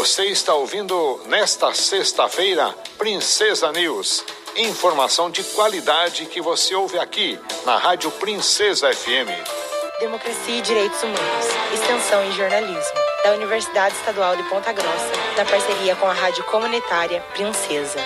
Você está ouvindo nesta sexta-feira Princesa News. Informação de qualidade que você ouve aqui na Rádio Princesa FM. Democracia e Direitos Humanos, Extensão e Jornalismo, da Universidade Estadual de Ponta Grossa, na parceria com a Rádio Comunitária Princesa.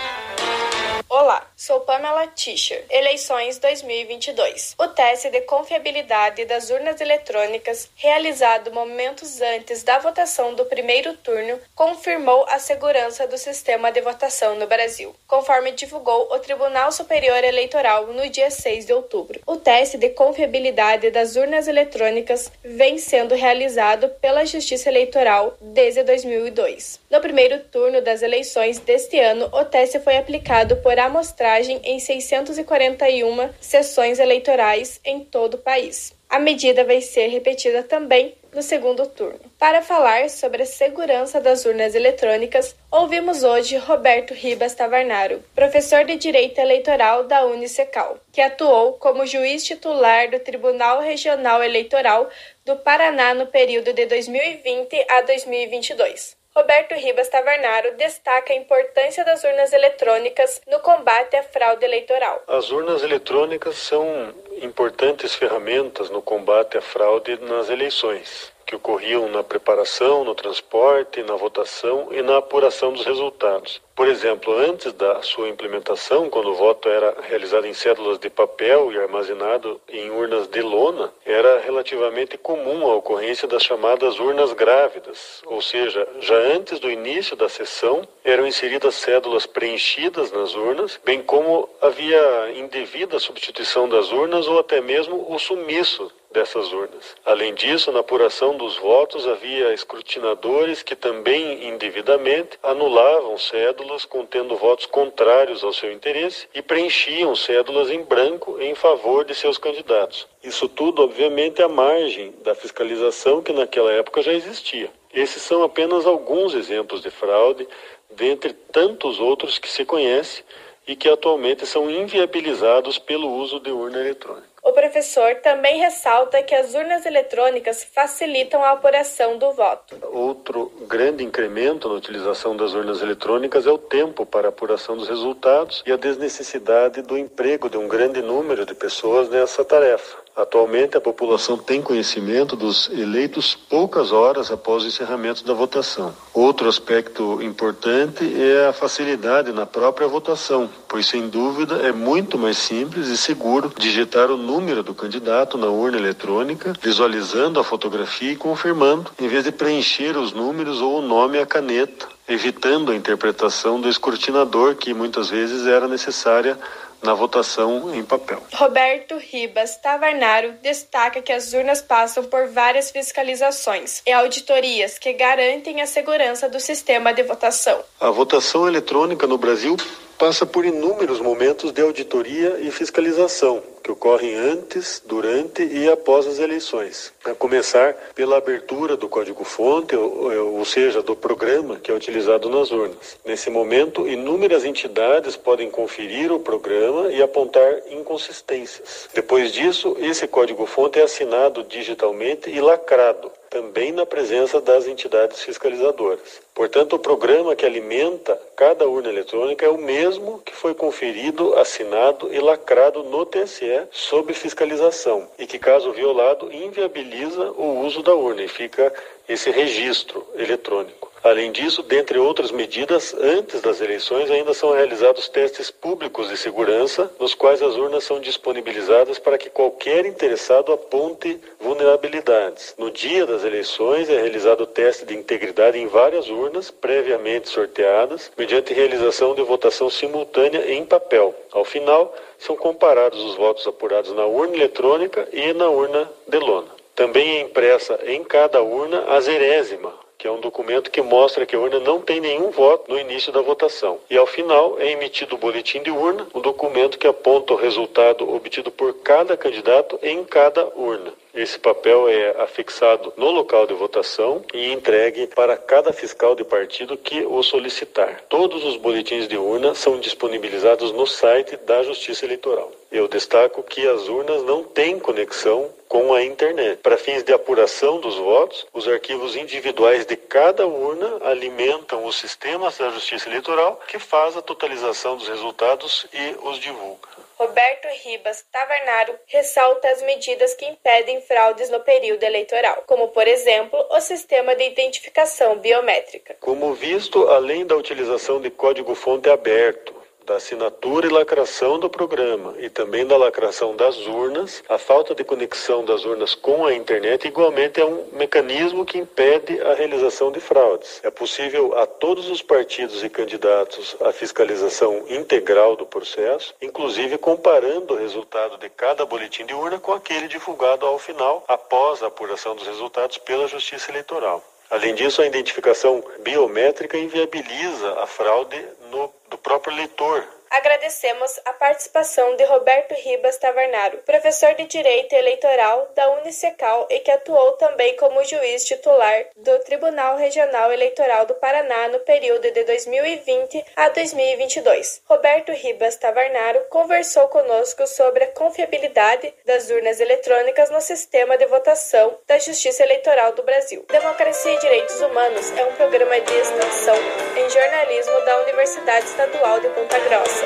Olá, sou Pamela Tischer. Eleições 2022. O teste de confiabilidade das urnas eletrônicas, realizado momentos antes da votação do primeiro turno, confirmou a segurança do sistema de votação no Brasil, conforme divulgou o Tribunal Superior Eleitoral no dia 6 de outubro. O teste de confiabilidade das urnas eletrônicas vem sendo realizado pela Justiça Eleitoral desde 2002. No primeiro turno das eleições deste ano, o teste foi aplicado por amostragem em 641 sessões eleitorais em todo o país. A medida vai ser repetida também no segundo turno. Para falar sobre a segurança das urnas eletrônicas, ouvimos hoje Roberto Ribas Tavarnaro, professor de Direito Eleitoral da Unicecal, que atuou como juiz titular do Tribunal Regional Eleitoral do Paraná no período de 2020 a 2022. Roberto Ribas Tavernaro destaca a importância das urnas eletrônicas no combate à fraude eleitoral. As urnas eletrônicas são importantes ferramentas no combate à fraude nas eleições que ocorriam na preparação, no transporte, na votação e na apuração dos resultados. Por exemplo, antes da sua implementação, quando o voto era realizado em cédulas de papel e armazenado em urnas de lona, era relativamente comum a ocorrência das chamadas urnas grávidas, ou seja, já antes do início da sessão eram inseridas cédulas preenchidas nas urnas, bem como havia indevida substituição das urnas ou até mesmo o sumiço dessas urnas. Além disso, na apuração dos votos havia escrutinadores que também indevidamente anulavam cédulas contendo votos contrários ao seu interesse e preenchiam cédulas em branco em favor de seus candidatos. Isso tudo, obviamente, à margem da fiscalização que naquela época já existia. Esses são apenas alguns exemplos de fraude, dentre tantos outros que se conhece e que atualmente são inviabilizados pelo uso de urna eletrônica. O professor também ressalta que as urnas eletrônicas facilitam a apuração do voto. Outro grande incremento na utilização das urnas eletrônicas é o tempo para apuração dos resultados e a desnecessidade do emprego de um grande número de pessoas nessa tarefa. Atualmente, a população tem conhecimento dos eleitos poucas horas após o encerramento da votação. Outro aspecto importante é a facilidade na própria votação, pois, sem dúvida, é muito mais simples e seguro digitar o número do candidato na urna eletrônica, visualizando a fotografia e confirmando, em vez de preencher os números ou o nome à caneta, evitando a interpretação do escrutinador, que muitas vezes era necessária na votação em papel. Roberto Ribas Tavarnaro destaca que as urnas passam por várias fiscalizações e auditorias que garantem a segurança do sistema de votação. A votação eletrônica no Brasil passa por inúmeros momentos de auditoria e fiscalização que ocorrem antes, durante e após as eleições. A começar pela abertura do código-fonte, ou, ou seja, do programa que é utilizado nas urnas. Nesse momento, inúmeras entidades podem conferir o programa e apontar inconsistências. Depois disso, esse código-fonte é assinado digitalmente e lacrado também na presença das entidades fiscalizadoras. Portanto, o programa que alimenta cada urna eletrônica é o mesmo que foi conferido, assinado e lacrado no TSE sob fiscalização e que, caso violado, inviabiliza o uso da urna e fica esse registro eletrônico. Além disso, dentre outras medidas, antes das eleições ainda são realizados testes públicos de segurança, nos quais as urnas são disponibilizadas para que qualquer interessado aponte vulnerabilidades. No dia das eleições é realizado o teste de integridade em várias urnas previamente sorteadas, mediante realização de votação simultânea em papel. Ao final, são comparados os votos apurados na urna eletrônica e na urna de lona. Também é impressa em cada urna a zerésima, que é um documento que mostra que a urna não tem nenhum voto no início da votação. E ao final é emitido o boletim de urna, um documento que aponta o resultado obtido por cada candidato em cada urna. Esse papel é afixado no local de votação e entregue para cada fiscal de partido que o solicitar. Todos os boletins de urna são disponibilizados no site da Justiça Eleitoral. Eu destaco que as urnas não têm conexão com a internet. Para fins de apuração dos votos, os arquivos individuais de cada urna alimentam os sistemas da Justiça Eleitoral, que faz a totalização dos resultados e os divulga. Roberto Ribas Tavernaro ressalta as medidas que impedem fraudes no período eleitoral, como, por exemplo, o sistema de identificação biométrica. Como visto, além da utilização de código-fonte aberto, da assinatura e lacração do programa e também da lacração das urnas, a falta de conexão das urnas com a internet igualmente é um mecanismo que impede a realização de fraudes. É possível a todos os partidos e candidatos a fiscalização integral do processo, inclusive comparando o resultado de cada boletim de urna com aquele divulgado ao final, após a apuração dos resultados pela Justiça Eleitoral. Além disso, a identificação biométrica inviabiliza a fraude no, próprio eleitor, Agradecemos a participação de Roberto Ribas Tavernaro, professor de Direito Eleitoral da Unicecal e que atuou também como juiz titular do Tribunal Regional Eleitoral do Paraná no período de 2020 a 2022. Roberto Ribas Tavernaro conversou conosco sobre a confiabilidade das urnas eletrônicas no sistema de votação da Justiça Eleitoral do Brasil. Democracia e Direitos Humanos é um programa de extensão em jornalismo da Universidade Estadual de Ponta Grossa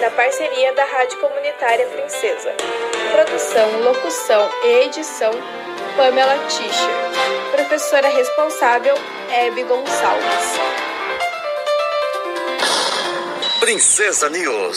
na parceria da Rádio Comunitária Princesa. Produção, locução e edição Pamela Tischer. Professora responsável Hebe Gonçalves. Princesa News.